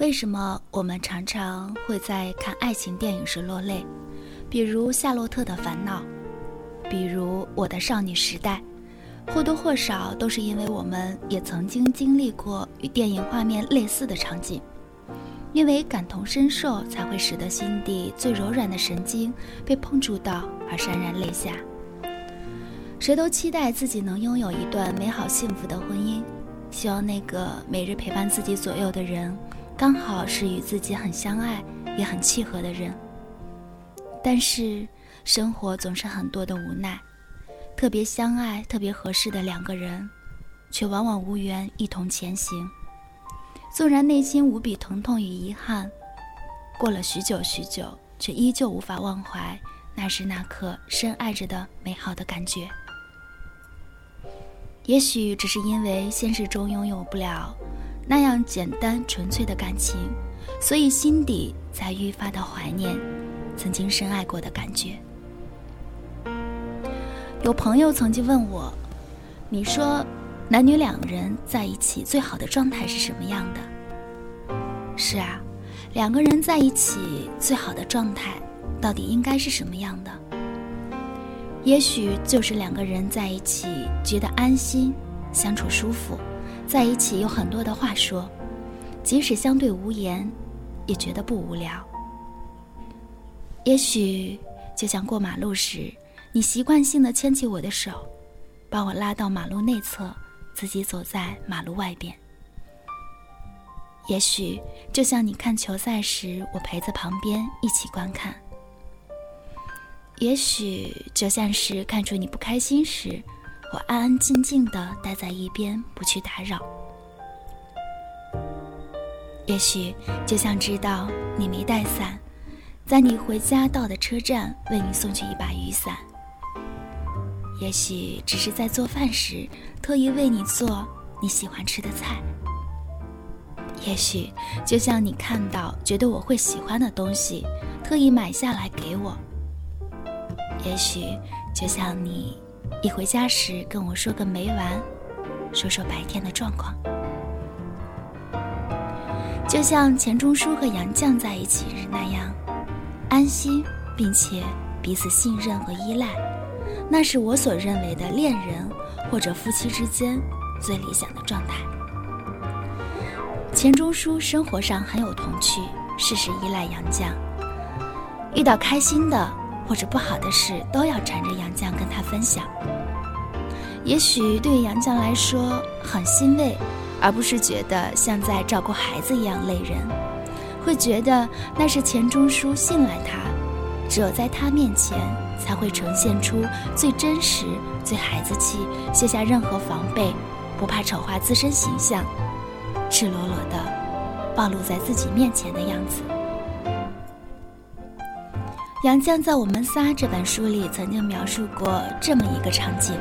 为什么我们常常会在看爱情电影时落泪？比如《夏洛特的烦恼》，比如《我的少女时代》，或多或少都是因为我们也曾经经历过与电影画面类似的场景，因为感同身受，才会使得心底最柔软的神经被碰触到而潸然泪下。谁都期待自己能拥有一段美好幸福的婚姻，希望那个每日陪伴自己左右的人，刚好是与自己很相爱也很契合的人。但是，生活总是很多的无奈，特别相爱、特别合适的两个人，却往往无缘一同前行。纵然内心无比疼痛与遗憾，过了许久许久，却依旧无法忘怀那时那刻深爱着的美好的感觉。也许只是因为现实中拥有不了那样简单纯粹的感情，所以心底才愈发的怀念。曾经深爱过的感觉。有朋友曾经问我：“你说，男女两人在一起最好的状态是什么样的？”是啊，两个人在一起最好的状态，到底应该是什么样的？也许就是两个人在一起觉得安心，相处舒服，在一起有很多的话说，即使相对无言，也觉得不无聊。也许就像过马路时，你习惯性的牵起我的手，把我拉到马路内侧，自己走在马路外边。也许就像你看球赛时，我陪在旁边一起观看。也许就像是看出你不开心时，我安安静静的待在一边，不去打扰。也许就像知道你没带伞。在你回家到的车站，为你送去一把雨伞。也许只是在做饭时，特意为你做你喜欢吃的菜。也许就像你看到觉得我会喜欢的东西，特意买下来给我。也许就像你一回家时跟我说个没完，说说白天的状况。就像钱钟书和杨绛在一起时那样。安心，并且彼此信任和依赖，那是我所认为的恋人或者夫妻之间最理想的状态。钱钟书生活上很有童趣，事事依赖杨绛，遇到开心的或者不好的事，都要缠着杨绛跟他分享。也许对杨绛来说很欣慰，而不是觉得像在照顾孩子一样累人。会觉得那是钱钟书信赖他，只有在他面前才会呈现出最真实、最孩子气、卸下任何防备、不怕丑化自身形象、赤裸裸的暴露在自己面前的样子。杨绛在《我们仨》这本书里曾经描述过这么一个场景：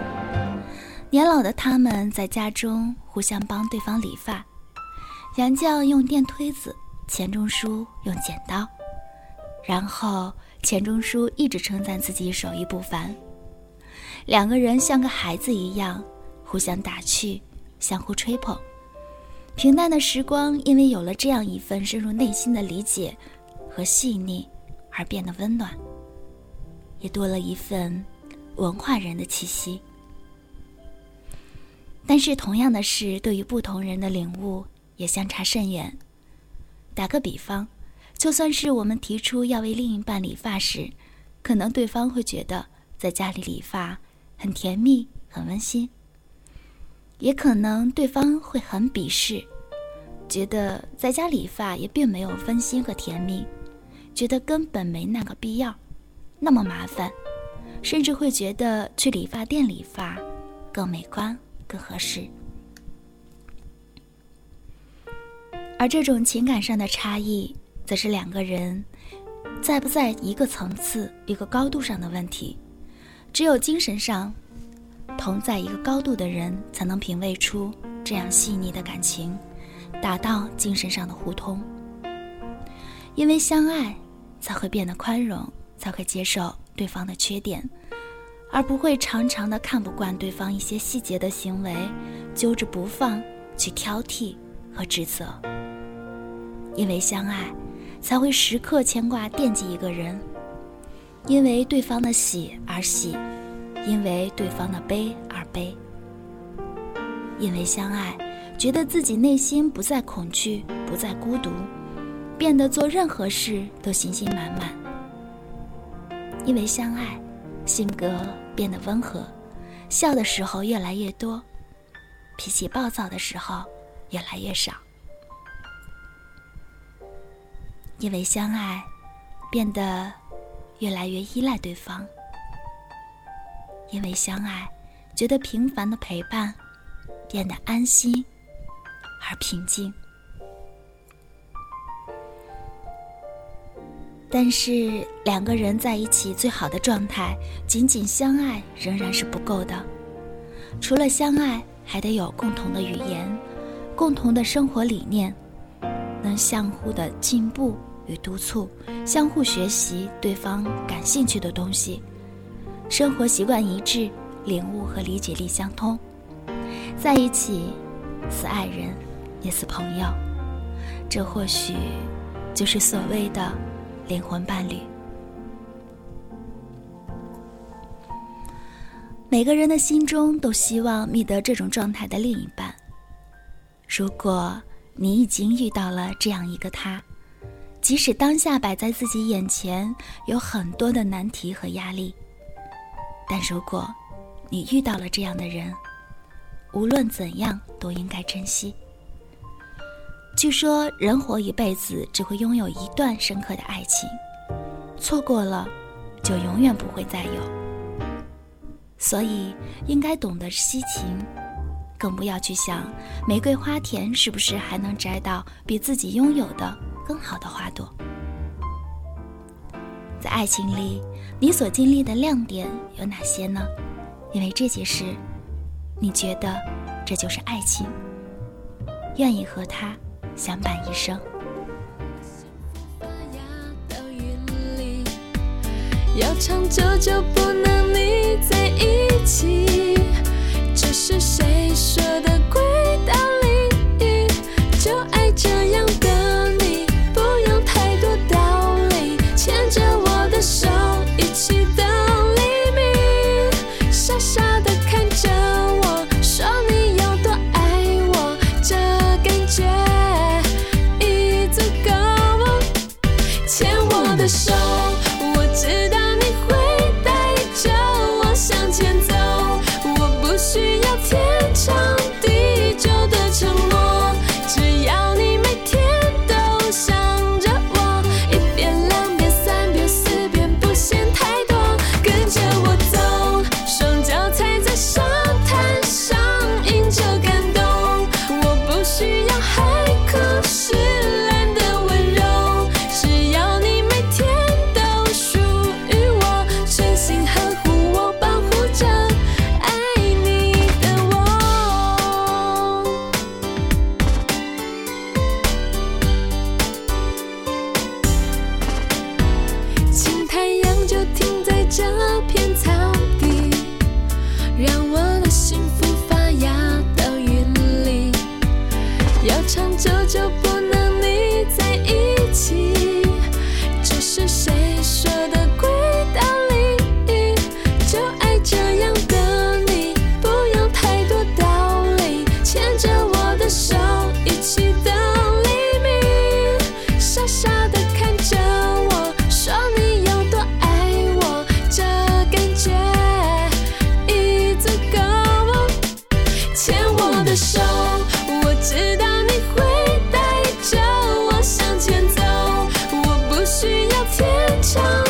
年老的他们在家中互相帮对方理发，杨绛用电推子。钱钟书用剪刀，然后钱钟书一直称赞自己手艺不凡。两个人像个孩子一样，互相打趣，相互吹捧。平淡的时光因为有了这样一份深入内心的理解和细腻，而变得温暖，也多了一份文化人的气息。但是，同样的事对于不同人的领悟也相差甚远。打个比方，就算是我们提出要为另一半理发时，可能对方会觉得在家里理发很甜蜜、很温馨；也可能对方会很鄙视，觉得在家理发也并没有温馨和甜蜜，觉得根本没那个必要，那么麻烦，甚至会觉得去理发店理发更美观、更合适。而这种情感上的差异，则是两个人在不在一个层次、一个高度上的问题。只有精神上同在一个高度的人，才能品味出这样细腻的感情，达到精神上的互通。因为相爱，才会变得宽容，才会接受对方的缺点，而不会常常的看不惯对方一些细节的行为，揪着不放，去挑剔和指责。因为相爱，才会时刻牵挂惦记一个人，因为对方的喜而喜，因为对方的悲而悲。因为相爱，觉得自己内心不再恐惧，不再孤独。变得做任何事都信心满满，因为相爱，性格变得温和，笑的时候越来越多，脾气暴躁的时候越来越少。因为相爱，变得越来越依赖对方。因为相爱，觉得平凡的陪伴变得安心而平静。但是两个人在一起最好的状态，仅仅相爱仍然是不够的。除了相爱，还得有共同的语言，共同的生活理念，能相互的进步与督促，相互学习对方感兴趣的东西，生活习惯一致，领悟和理解力相通，在一起，似爱人，也似朋友。这或许就是所谓的。灵魂伴侣，每个人的心中都希望觅得这种状态的另一半。如果你已经遇到了这样一个他，即使当下摆在自己眼前有很多的难题和压力，但如果你遇到了这样的人，无论怎样都应该珍惜。据说人活一辈子只会拥有一段深刻的爱情，错过了，就永远不会再有。所以应该懂得惜情，更不要去想玫瑰花田是不是还能摘到比自己拥有的更好的花朵。在爱情里，你所经历的亮点有哪些呢？因为这些事，你觉得这就是爱情，愿意和他。相伴一生。幸福发芽到云里要长久就不能腻在一起这是谁说天长